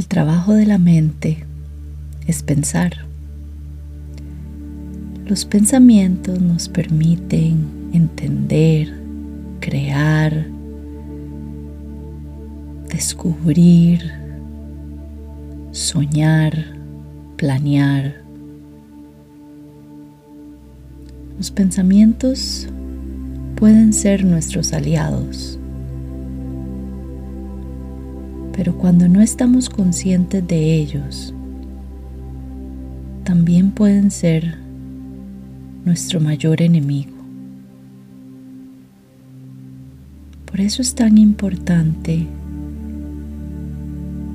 El trabajo de la mente es pensar. Los pensamientos nos permiten entender, crear, descubrir, soñar, planear. Los pensamientos pueden ser nuestros aliados, pero cuando no estamos conscientes de ellos, también pueden ser nuestro mayor enemigo. Por eso es tan importante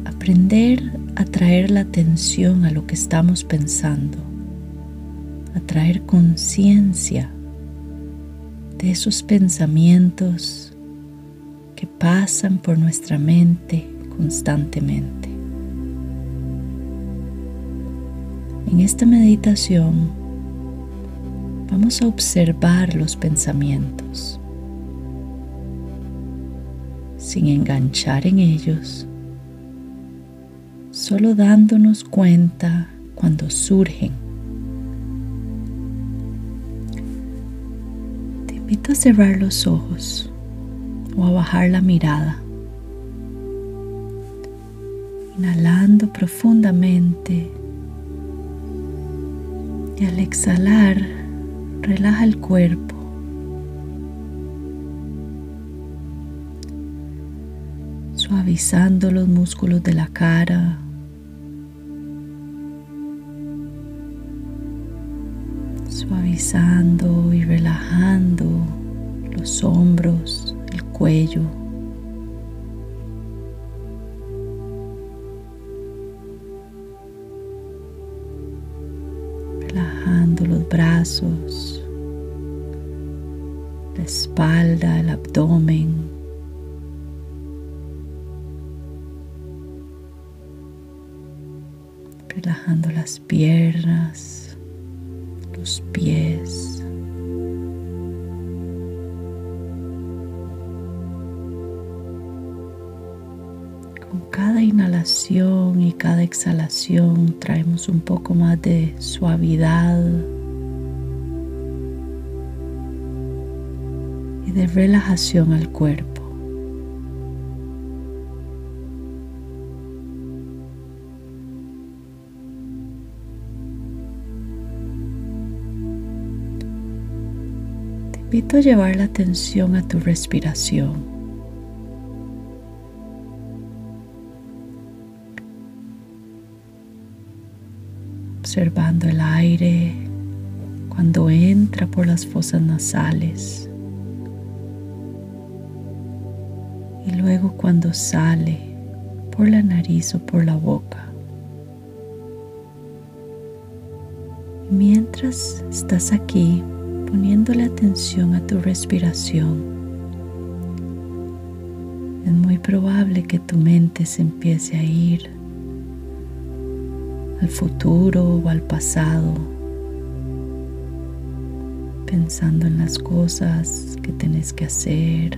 aprender a traer la atención a lo que estamos pensando, a traer conciencia de esos pensamientos que pasan por nuestra mente constantemente. En esta meditación vamos a observar los pensamientos sin enganchar en ellos solo dándonos cuenta cuando surgen. Te invito a cerrar los ojos o a bajar la mirada. Inhalando profundamente y al exhalar relaja el cuerpo. Suavizando los músculos de la cara, suavizando y relajando los hombros, el cuello. Brazos, la espalda, el abdomen. Relajando las piernas pies. Con cada inhalación y cada exhalación traemos un poco más de suavidad de relajación al cuerpo. invito a llevar la atención a tu respiración. Observando el aire cuando entra por las fosas nasales y luego cuando sale por la nariz o por la boca. Mientras estás aquí, poniéndole atención a tu respiración, es muy probable que tu mente se empiece a ir al futuro o al pasado, pensando en las cosas que tenés que hacer,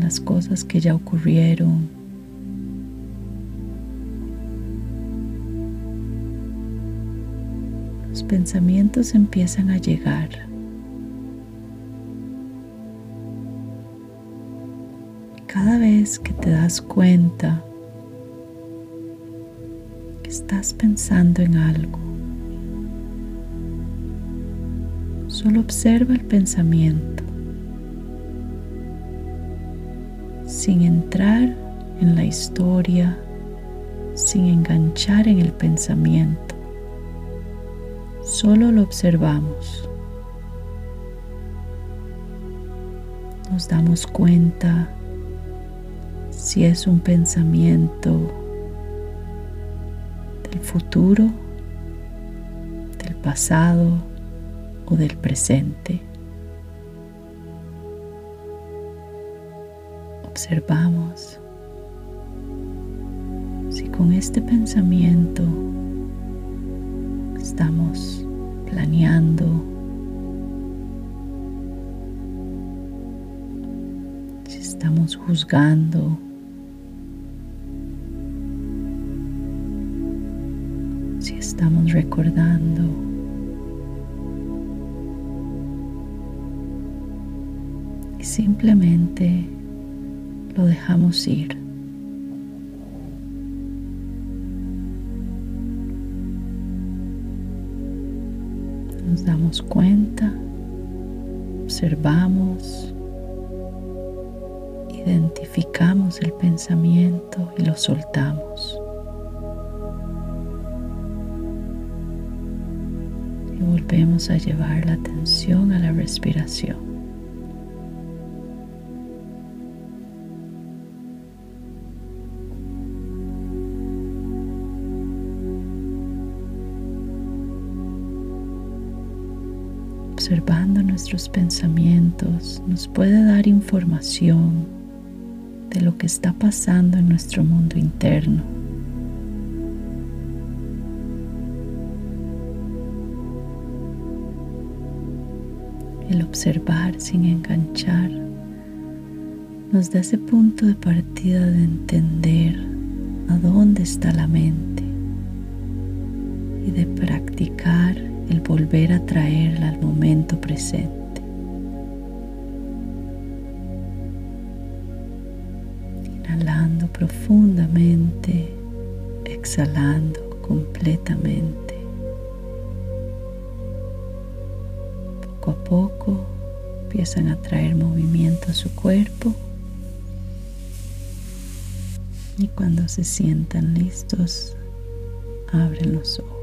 las cosas que ya ocurrieron pensamientos empiezan a llegar. Cada vez que te das cuenta que estás pensando en algo, solo observa el pensamiento sin entrar en la historia, sin enganchar en el pensamiento solo lo observamos. Nos damos cuenta si es un pensamiento del futuro, del pasado o del presente. observamos. Si con este pensamiento estamos planeando si estamos juzgando si estamos recordando y simplemente lo dejamos ir. Nos damos cuenta, observamos, identificamos el pensamiento y lo soltamos. Y volvemos a llevar la atención a la respiración. Observando nuestros pensamientos nos puede dar información de lo que está pasando en nuestro mundo interno. El observar sin enganchar nos da ese punto de partida de entender a dónde está la mente y de practicar el volver a traerla al momento presente. Inhalando profundamente, exhalando completamente. Poco a poco empiezan a traer movimiento a su cuerpo y cuando se sientan listos, abren los ojos.